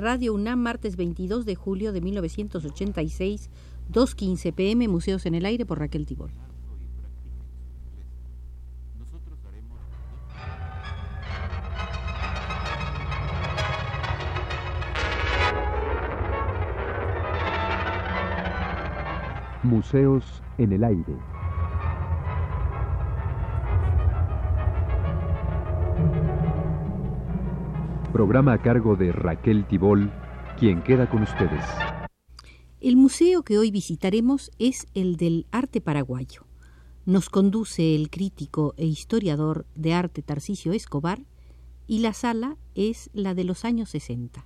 Radio UNAM, martes 22 de julio de 1986, 2.15 pm, Museos en el Aire por Raquel Tibol. Museos en el Aire. Programa a cargo de Raquel Tibol, quien queda con ustedes. El museo que hoy visitaremos es el del arte paraguayo. Nos conduce el crítico e historiador de arte Tarcisio Escobar y la sala es la de los años 60.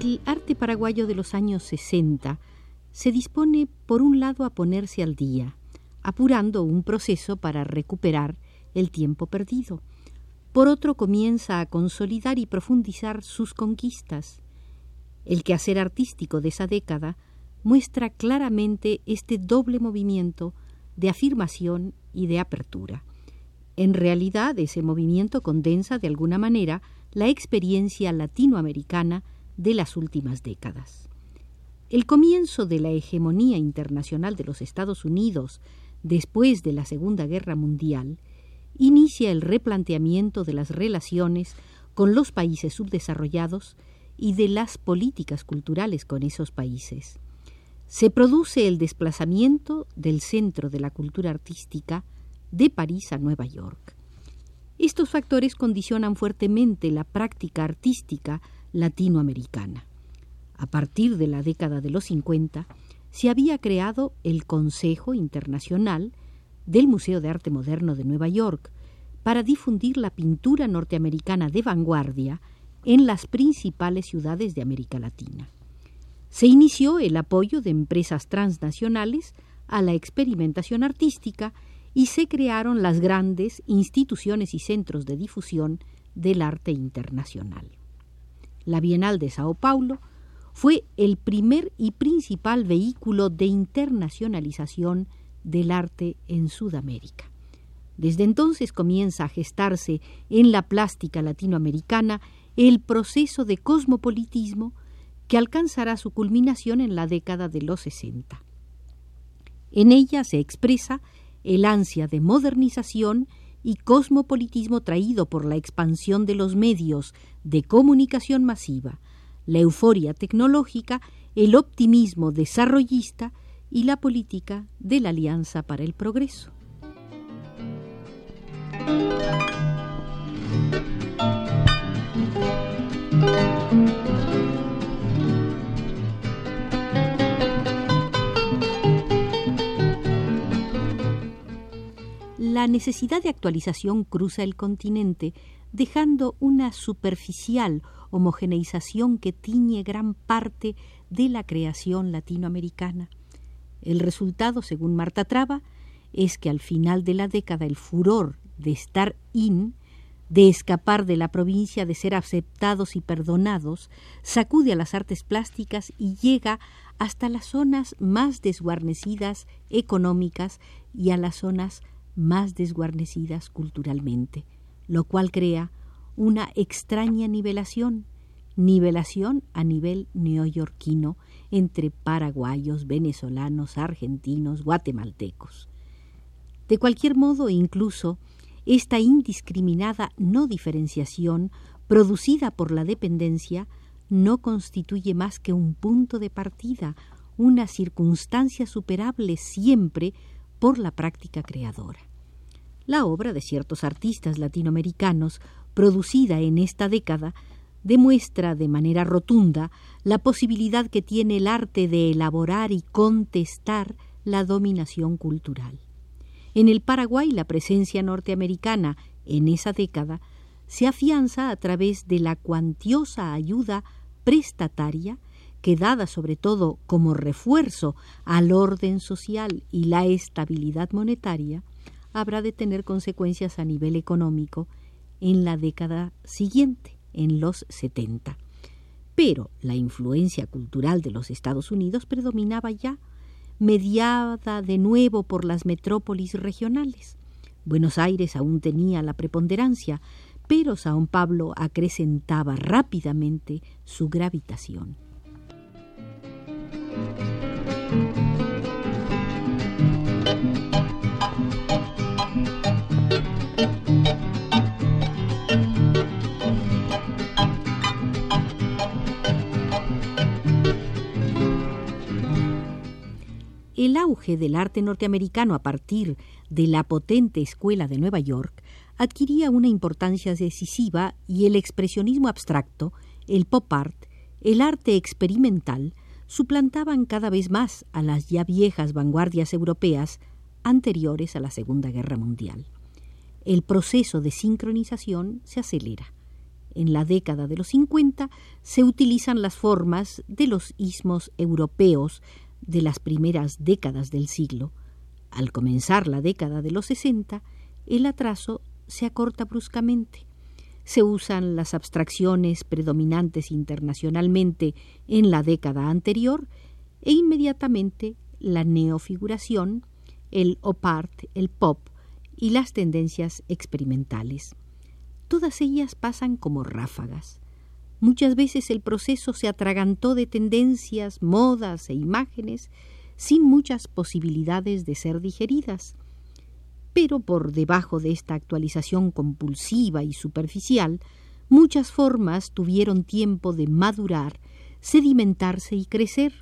El arte paraguayo de los años 60 se dispone, por un lado, a ponerse al día, apurando un proceso para recuperar el tiempo perdido. Por otro, comienza a consolidar y profundizar sus conquistas. El quehacer artístico de esa década muestra claramente este doble movimiento de afirmación y de apertura. En realidad, ese movimiento condensa de alguna manera la experiencia latinoamericana de las últimas décadas. El comienzo de la hegemonía internacional de los Estados Unidos después de la Segunda Guerra Mundial inicia el replanteamiento de las relaciones con los países subdesarrollados y de las políticas culturales con esos países. Se produce el desplazamiento del centro de la cultura artística de París a Nueva York. Estos factores condicionan fuertemente la práctica artística latinoamericana. A partir de la década de los 50, se había creado el Consejo Internacional del Museo de Arte Moderno de Nueva York para difundir la pintura norteamericana de vanguardia en las principales ciudades de América Latina. Se inició el apoyo de empresas transnacionales a la experimentación artística y se crearon las grandes instituciones y centros de difusión del arte internacional la Bienal de Sao Paulo, fue el primer y principal vehículo de internacionalización del arte en Sudamérica. Desde entonces comienza a gestarse en la plástica latinoamericana el proceso de cosmopolitismo que alcanzará su culminación en la década de los 60. En ella se expresa el ansia de modernización y cosmopolitismo traído por la expansión de los medios de comunicación masiva, la euforia tecnológica, el optimismo desarrollista y la política de la Alianza para el Progreso. La necesidad de actualización cruza el continente, dejando una superficial homogeneización que tiñe gran parte de la creación latinoamericana. El resultado, según Marta Traba, es que al final de la década el furor de estar in, de escapar de la provincia, de ser aceptados y perdonados, sacude a las artes plásticas y llega hasta las zonas más desguarnecidas económicas y a las zonas más desguarnecidas culturalmente, lo cual crea una extraña nivelación, nivelación a nivel neoyorquino entre paraguayos, venezolanos, argentinos, guatemaltecos. De cualquier modo, incluso, esta indiscriminada no diferenciación producida por la dependencia no constituye más que un punto de partida, una circunstancia superable siempre por la práctica creadora. La obra de ciertos artistas latinoamericanos, producida en esta década, demuestra de manera rotunda la posibilidad que tiene el arte de elaborar y contestar la dominación cultural. En el Paraguay la presencia norteamericana en esa década se afianza a través de la cuantiosa ayuda prestataria que dada sobre todo como refuerzo al orden social y la estabilidad monetaria, habrá de tener consecuencias a nivel económico en la década siguiente, en los 70. Pero la influencia cultural de los Estados Unidos predominaba ya, mediada de nuevo por las metrópolis regionales. Buenos Aires aún tenía la preponderancia, pero Sao Pablo acrecentaba rápidamente su gravitación. El auge del arte norteamericano a partir de la potente escuela de Nueva York adquiría una importancia decisiva y el expresionismo abstracto, el pop art, el arte experimental, suplantaban cada vez más a las ya viejas vanguardias europeas anteriores a la Segunda Guerra Mundial. El proceso de sincronización se acelera. En la década de los 50 se utilizan las formas de los ismos europeos de las primeras décadas del siglo. Al comenzar la década de los 60, el atraso se acorta bruscamente. Se usan las abstracciones predominantes internacionalmente en la década anterior e inmediatamente la neofiguración, el opart, el pop y las tendencias experimentales. Todas ellas pasan como ráfagas. Muchas veces el proceso se atragantó de tendencias, modas e imágenes sin muchas posibilidades de ser digeridas. Pero por debajo de esta actualización compulsiva y superficial, muchas formas tuvieron tiempo de madurar, sedimentarse y crecer.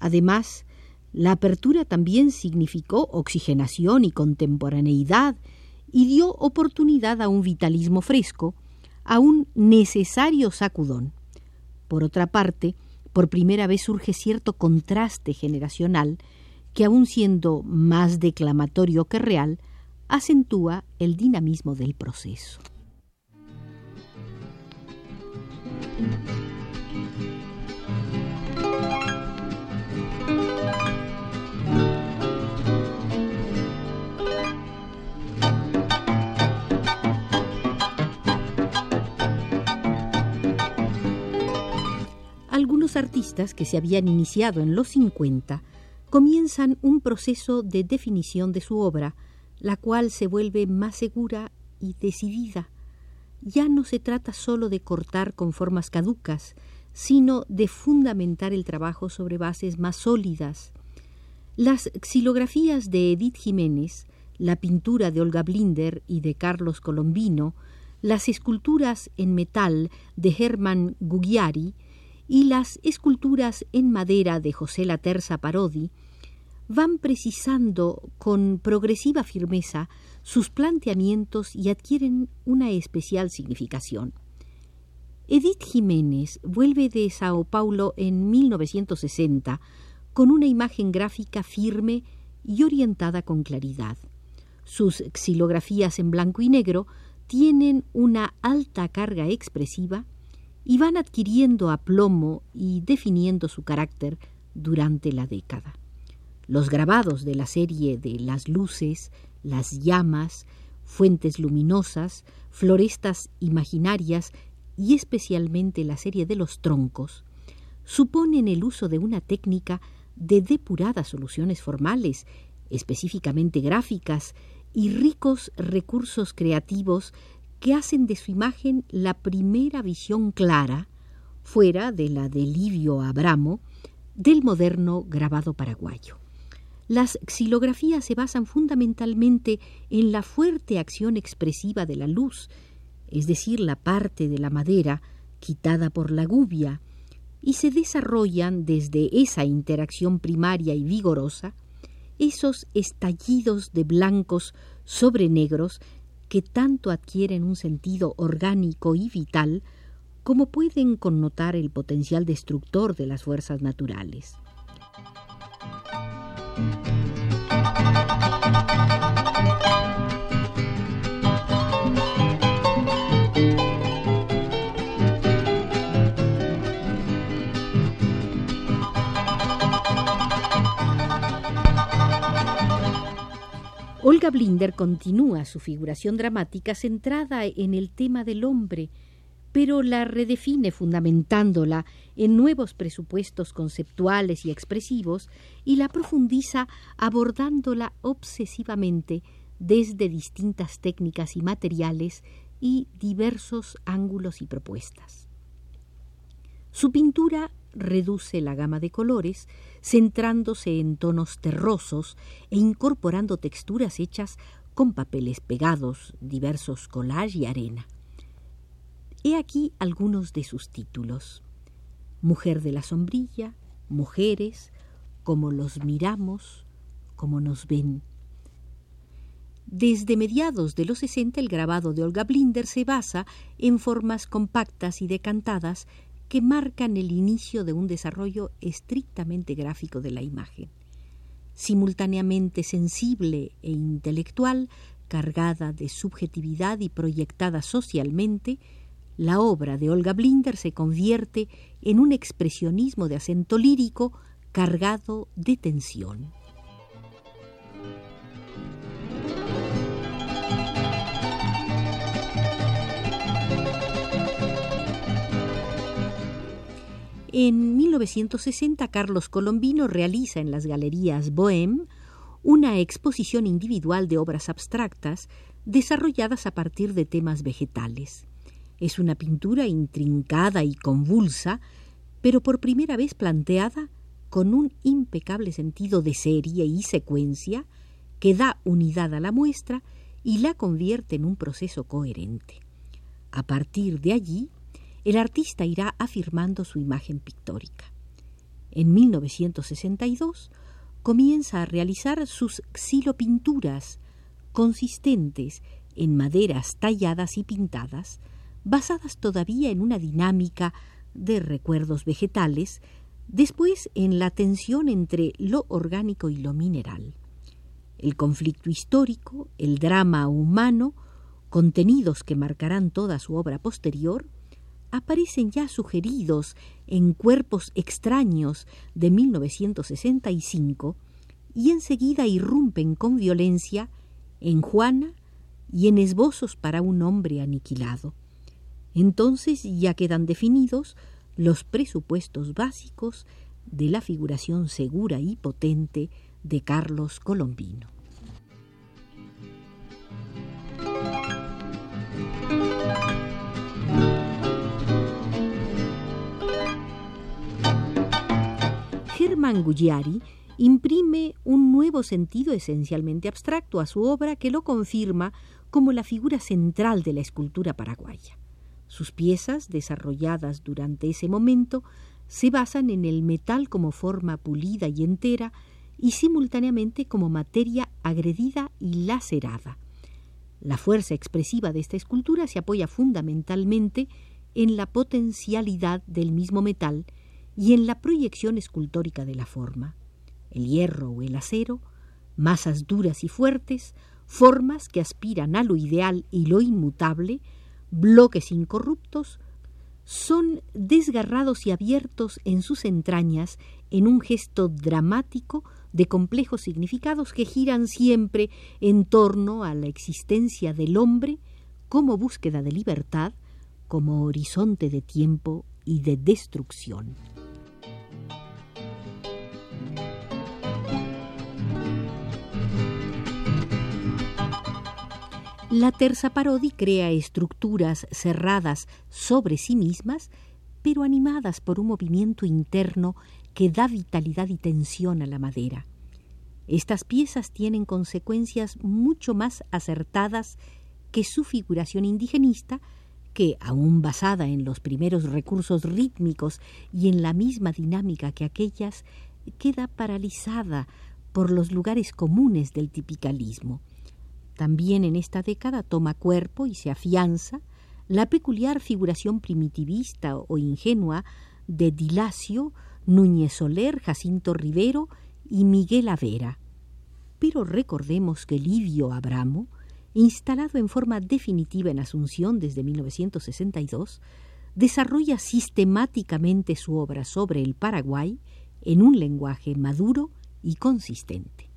Además, la apertura también significó oxigenación y contemporaneidad y dio oportunidad a un vitalismo fresco, a un necesario sacudón. Por otra parte, por primera vez surge cierto contraste generacional que, aun siendo más declamatorio que real, acentúa el dinamismo del proceso. Que se habían iniciado en los 50 comienzan un proceso de definición de su obra, la cual se vuelve más segura y decidida. Ya no se trata sólo de cortar con formas caducas, sino de fundamentar el trabajo sobre bases más sólidas. Las xilografías de Edith Jiménez, la pintura de Olga Blinder y de Carlos Colombino, las esculturas en metal de Hermann Gugiari y las esculturas en madera de José Laterza Parodi van precisando con progresiva firmeza sus planteamientos y adquieren una especial significación. Edith Jiménez vuelve de Sao Paulo en 1960 con una imagen gráfica firme y orientada con claridad. Sus xilografías en blanco y negro tienen una alta carga expresiva y van adquiriendo aplomo y definiendo su carácter durante la década. Los grabados de la serie de las luces, las llamas, fuentes luminosas, florestas imaginarias y especialmente la serie de los troncos, suponen el uso de una técnica de depuradas soluciones formales, específicamente gráficas, y ricos recursos creativos que hacen de su imagen la primera visión clara, fuera de la de Livio Abramo, del moderno grabado paraguayo. Las xilografías se basan fundamentalmente en la fuerte acción expresiva de la luz, es decir, la parte de la madera quitada por la gubia, y se desarrollan desde esa interacción primaria y vigorosa esos estallidos de blancos sobre negros que tanto adquieren un sentido orgánico y vital como pueden connotar el potencial destructor de las fuerzas naturales. Olga Blinder continúa su figuración dramática centrada en el tema del hombre, pero la redefine fundamentándola en nuevos presupuestos conceptuales y expresivos y la profundiza abordándola obsesivamente desde distintas técnicas y materiales y diversos ángulos y propuestas. Su pintura reduce la gama de colores, centrándose en tonos terrosos e incorporando texturas hechas con papeles pegados, diversos collage y arena. He aquí algunos de sus títulos. Mujer de la sombrilla, Mujeres, como los miramos, como nos ven. Desde mediados de los 60 el grabado de Olga Blinder se basa en formas compactas y decantadas que marcan el inicio de un desarrollo estrictamente gráfico de la imagen. Simultáneamente sensible e intelectual, cargada de subjetividad y proyectada socialmente, la obra de Olga Blinder se convierte en un expresionismo de acento lírico cargado de tensión. En 1960 Carlos Colombino realiza en las galerías Bohème una exposición individual de obras abstractas desarrolladas a partir de temas vegetales. Es una pintura intrincada y convulsa, pero por primera vez planteada con un impecable sentido de serie y secuencia que da unidad a la muestra y la convierte en un proceso coherente. A partir de allí, el artista irá afirmando su imagen pictórica. En 1962 comienza a realizar sus xilopinturas consistentes en maderas talladas y pintadas, basadas todavía en una dinámica de recuerdos vegetales, después en la tensión entre lo orgánico y lo mineral. El conflicto histórico, el drama humano, contenidos que marcarán toda su obra posterior, aparecen ya sugeridos en Cuerpos extraños de 1965 y enseguida irrumpen con violencia en Juana y en Esbozos para un hombre aniquilado. Entonces ya quedan definidos los presupuestos básicos de la figuración segura y potente de Carlos Colombino. Germán Gulliari imprime un nuevo sentido esencialmente abstracto a su obra que lo confirma como la figura central de la escultura paraguaya. Sus piezas, desarrolladas durante ese momento, se basan en el metal como forma pulida y entera y simultáneamente como materia agredida y lacerada. La fuerza expresiva de esta escultura se apoya fundamentalmente en la potencialidad del mismo metal y en la proyección escultórica de la forma. El hierro o el acero, masas duras y fuertes, formas que aspiran a lo ideal y lo inmutable, bloques incorruptos, son desgarrados y abiertos en sus entrañas en un gesto dramático de complejos significados que giran siempre en torno a la existencia del hombre como búsqueda de libertad, como horizonte de tiempo y de destrucción. La terza parodi crea estructuras cerradas sobre sí mismas, pero animadas por un movimiento interno que da vitalidad y tensión a la madera. Estas piezas tienen consecuencias mucho más acertadas que su figuración indigenista, que, aún basada en los primeros recursos rítmicos y en la misma dinámica que aquellas, queda paralizada por los lugares comunes del tipicalismo. También en esta década toma cuerpo y se afianza la peculiar figuración primitivista o ingenua de Dilacio, Núñez Soler, Jacinto Rivero y Miguel Avera. Pero recordemos que Livio Abramo, instalado en forma definitiva en Asunción desde 1962, desarrolla sistemáticamente su obra sobre el Paraguay en un lenguaje maduro y consistente.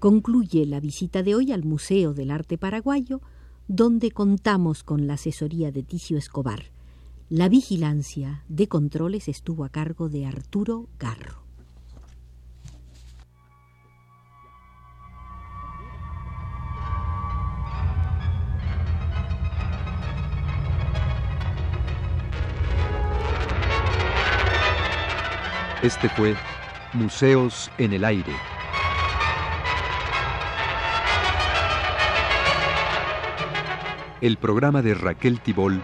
Concluye la visita de hoy al Museo del Arte Paraguayo, donde contamos con la asesoría de Ticio Escobar. La vigilancia de controles estuvo a cargo de Arturo Garro. Este fue Museos en el Aire. El programa de Raquel Tibol